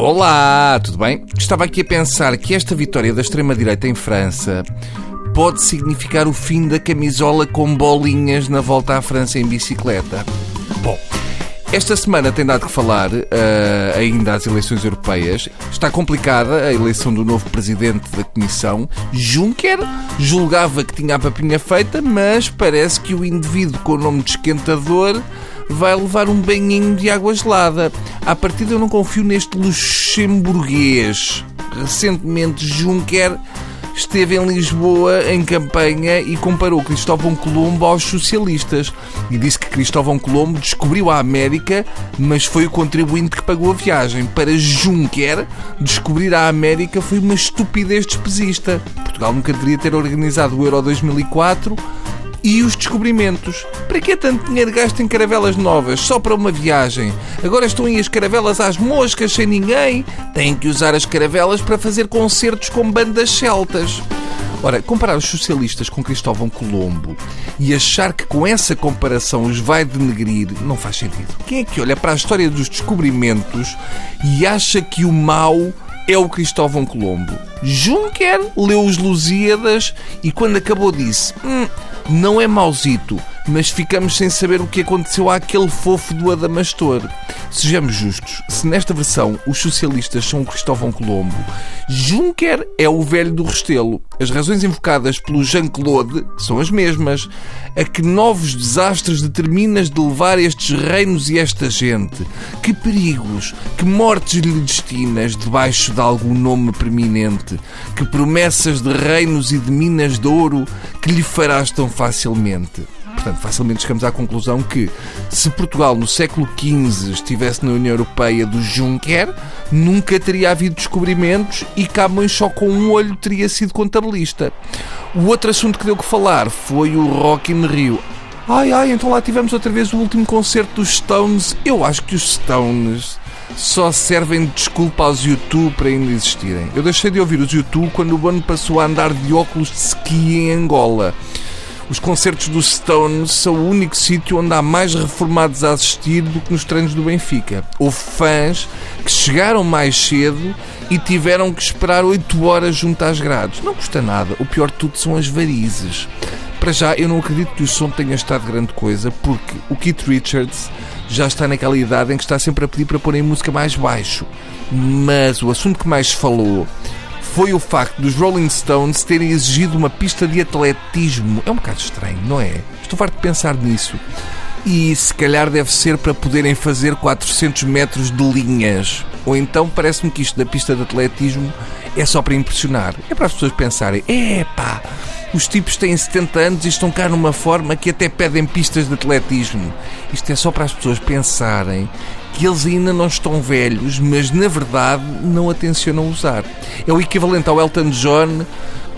Olá, tudo bem? Estava aqui a pensar que esta vitória da extrema-direita em França pode significar o fim da camisola com bolinhas na volta à França em bicicleta. Bom, esta semana tem dado que falar uh, ainda às eleições europeias. Está complicada a eleição do novo presidente da Comissão. Juncker julgava que tinha a papinha feita, mas parece que o indivíduo com o nome de esquentador vai levar um banhinho de água gelada. À partida eu não confio neste luxemburguês. Recentemente Juncker esteve em Lisboa em campanha e comparou Cristóvão Colombo aos socialistas. E disse que Cristóvão Colombo descobriu a América, mas foi o contribuinte que pagou a viagem. Para Juncker, descobrir a América foi uma estupidez despesista. Portugal nunca deveria ter organizado o Euro 2004 e os descobrimentos. Para que tanto dinheiro gasto em caravelas novas, só para uma viagem? Agora estão aí as caravelas às moscas, sem ninguém. Têm que usar as caravelas para fazer concertos com bandas celtas. Ora, comparar os socialistas com Cristóvão Colombo e achar que com essa comparação os vai denegrir não faz sentido. Quem é que olha para a história dos descobrimentos e acha que o mal é o Cristóvão Colombo? Juncker leu os Lusíadas e quando acabou disse: hum, não é mauzito, mas ficamos sem saber o que aconteceu àquele fofo do Adamastor. Sejamos justos, se nesta versão os socialistas são o Cristóvão Colombo, Juncker é o velho do Restelo. As razões invocadas pelo Jean-Claude são as mesmas. A que novos desastres determinas de levar estes reinos e esta gente? Que perigos, que mortes lhe destinas debaixo de algum nome preeminente? Que promessas de reinos e de minas de ouro que lhe farás tão facilmente? Portanto, facilmente chegamos à conclusão que se Portugal no século XV estivesse na União Europeia do Juncker, nunca teria havido descobrimentos e Camões só com um olho teria sido contabilista. O outro assunto que deu que falar foi o Rock in Rio. Ai ai, então lá tivemos outra vez o último concerto dos Stones. Eu acho que os Stones só servem de desculpa aos YouTube para ainda existirem. Eu deixei de ouvir os YouTube quando o Bono passou a andar de óculos de ski em Angola. Os concertos dos Stones são o único sítio onde há mais reformados a assistir do que nos treinos do Benfica. Houve fãs que chegaram mais cedo e tiveram que esperar 8 horas junto às grades. Não custa nada, o pior de tudo são as varizes. Para já, eu não acredito que o som tenha estado grande coisa, porque o Keith Richards já está naquela idade em que está sempre a pedir para pôr em música mais baixo. Mas o assunto que mais falou foi o facto dos Rolling Stones terem exigido uma pista de atletismo. É um bocado estranho, não é? Estou farto de pensar nisso. E se calhar deve ser para poderem fazer 400 metros de linhas. Ou então parece-me que isto da pista de atletismo é só para impressionar. É para as pessoas pensarem: epá, os tipos têm 70 anos e estão cá numa forma que até pedem pistas de atletismo. Isto é só para as pessoas pensarem que eles ainda não estão velhos, mas na verdade não atencionam usar. É o equivalente ao Elton John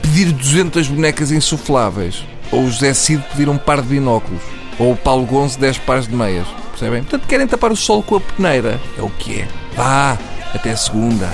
pedir 200 bonecas insufláveis, ou o José Cid pedir um par de binóculos, ou o Paulo Gonzo 10 pares de meias. Percebem? Portanto, querem tapar o sol com a peneira. É o que é. Vá, até segunda.